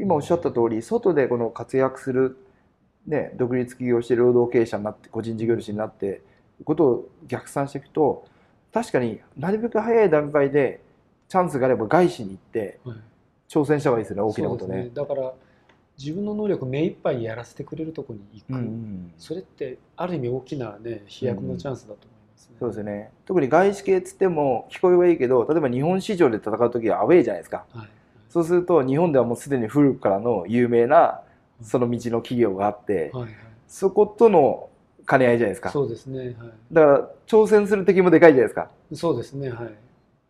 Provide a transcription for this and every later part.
今おっしゃった通り外でこの活躍する、ね、独立起業して労働経営者になって個人事業主になってことを逆算していくと確かになるべく早い段階でチャンスがあれば外資に行ってはい。挑戦した方がいいですよね大きなことね。ね。だから自分の能力目いっぱいやらせてくれるところに行く、うんうんそれってある意味大きなね飛躍のチャンスだと思いますね。そうですよね。特に外資系っつっても聞こえはいいけど例えば日本市場で戦う時はアウェーじゃないですか。はいそうすると日本ではもうすでに古くからの有名なその道の企業があってはいはいそことの兼ね合いじゃないですかそうですね。はい。だから挑戦する敵もでかいじゃないですかそうですね。はい。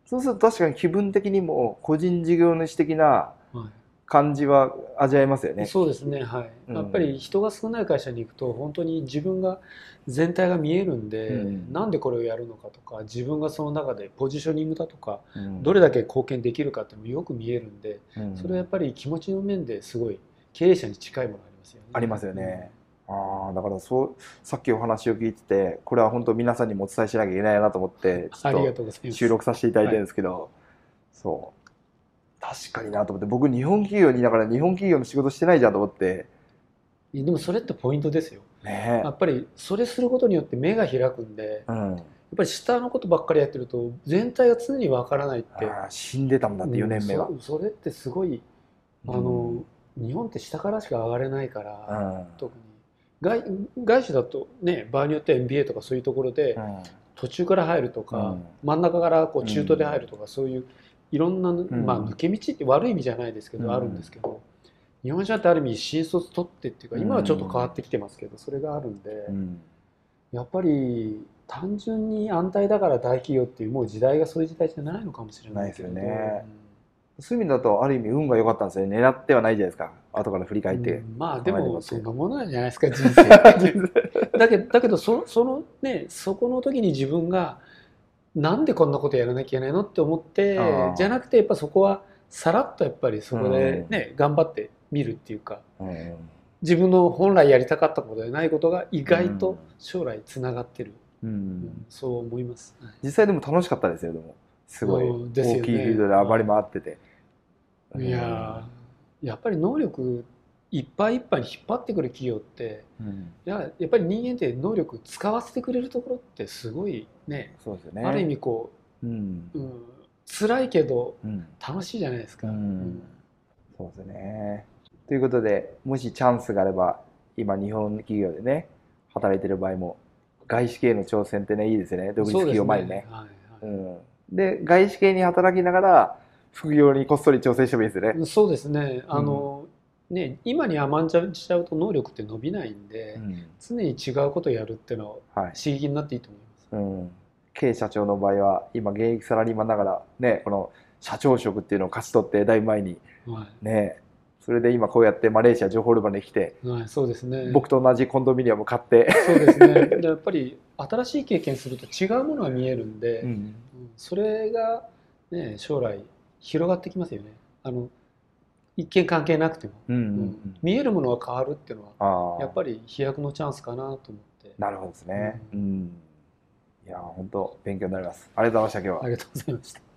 そうすると確かに気分的にも個人事業主的なは感じは味わえますよい、ね。そうですね。はい。うんやっぱり人が少ない会社に行くと本当に自分が全体が見えるんで、うんなんでこれをやるのかとか自分がその中でポジショニングだとかうんどれだけ貢献できるかっていうのもよく見えるんでうんそれはやっぱり気持ちの面ですごい経営者に近いものありますよね。ありますよね。ああだからそうさっきお話を聞いててこれは本当皆さんにもお伝えしなきゃいけないなと思ってちありょっがとうございます。と収録させていただいてるんですけど、そう確かになと思って僕日本企業にいながら日本企業の仕事してないじゃんと思って。でもそれってポイントですよ。ねやっぱりそれすることによって目が開くんでやうん、っぱり下のことばっかりやってると全体が常にわからないって。死んでたもんだって4年目は。うんそそれってすごいあの、日本って下からしか上がれないから、うん。特に。外外資だとね場合によっては MBA とかそういうところで、うん。途中から入るとか、うん。真ん中からこう中途で入るとか、そういういろんな、まあ、抜け道って悪い意味じゃないですけど、うん。あるんですけど日本社ってある意味新卒取ってっていうか今はちょっと変わってきてますけど、それがあるんで、うん。やっぱり単純に安泰だから大企業っていうもう時代がそういう時代じゃないのかもしれないですよね。そういう意味だとある意味運が良かったんですよね。狙ってはないじゃないですか。後から振り返って、うん。まあでもそんなものなんじゃないですか人生 だけどだけどそそのねそこの時に自分がなんでこんなことやらなきゃいけないのって思ってじゃなくてやっぱそこはさらっとやっぱりそこでね、頑張ってみるっていうかうん。自分の本来やりたかったことでないことが意外と将来つながってる、うん。うんそう思います、はい。実際でも楽しかったですよでも。すごい。大きいフィールドで暴れ回ってて、いやーやっぱり能力いっぱいいっぱいに引っ張ってくる企業ってうん。いややっぱり人間って能力使わせてくれるところってすごいねそうですよね。ある意味こうん。う、うん、辛いけどうん。楽しいじゃないですか。うん。そうですね。ということでもしチャンスがあれば今日本企業でね働いてる場合も外資系の挑戦ってねいいですよね。独立企業前にね。ですはいうん、で外資系に働きながら副業にこっそり挑戦してもいいですよね。はいそうですね。あの、ね今に甘んじゃしちゃうと能力って伸びないんで、うん。常に違うことをやるっていうのははい。刺激になっていいと思います。うん、K 社長の場合は今現役サラリーマンながらねこの社長職っていうのを勝ち取ってだいぶ前にはねそれで今こうやってマレーシアジョホールバに来てい、はい、そうですね。僕と同じコンドミニアム買って、そうですね。でやっぱり新しい経験すると違うものが見えるんで、うん。うんそれが、ね、将来広がってきますよね。あの一見関係なくても、うんうんうん。見えるものが変わるっていうのはやっぱり飛躍のチャンスかなと思って。なるほどですね、ううん。いや本当勉強になります。ありがとうございました今日は。ありがとうございました。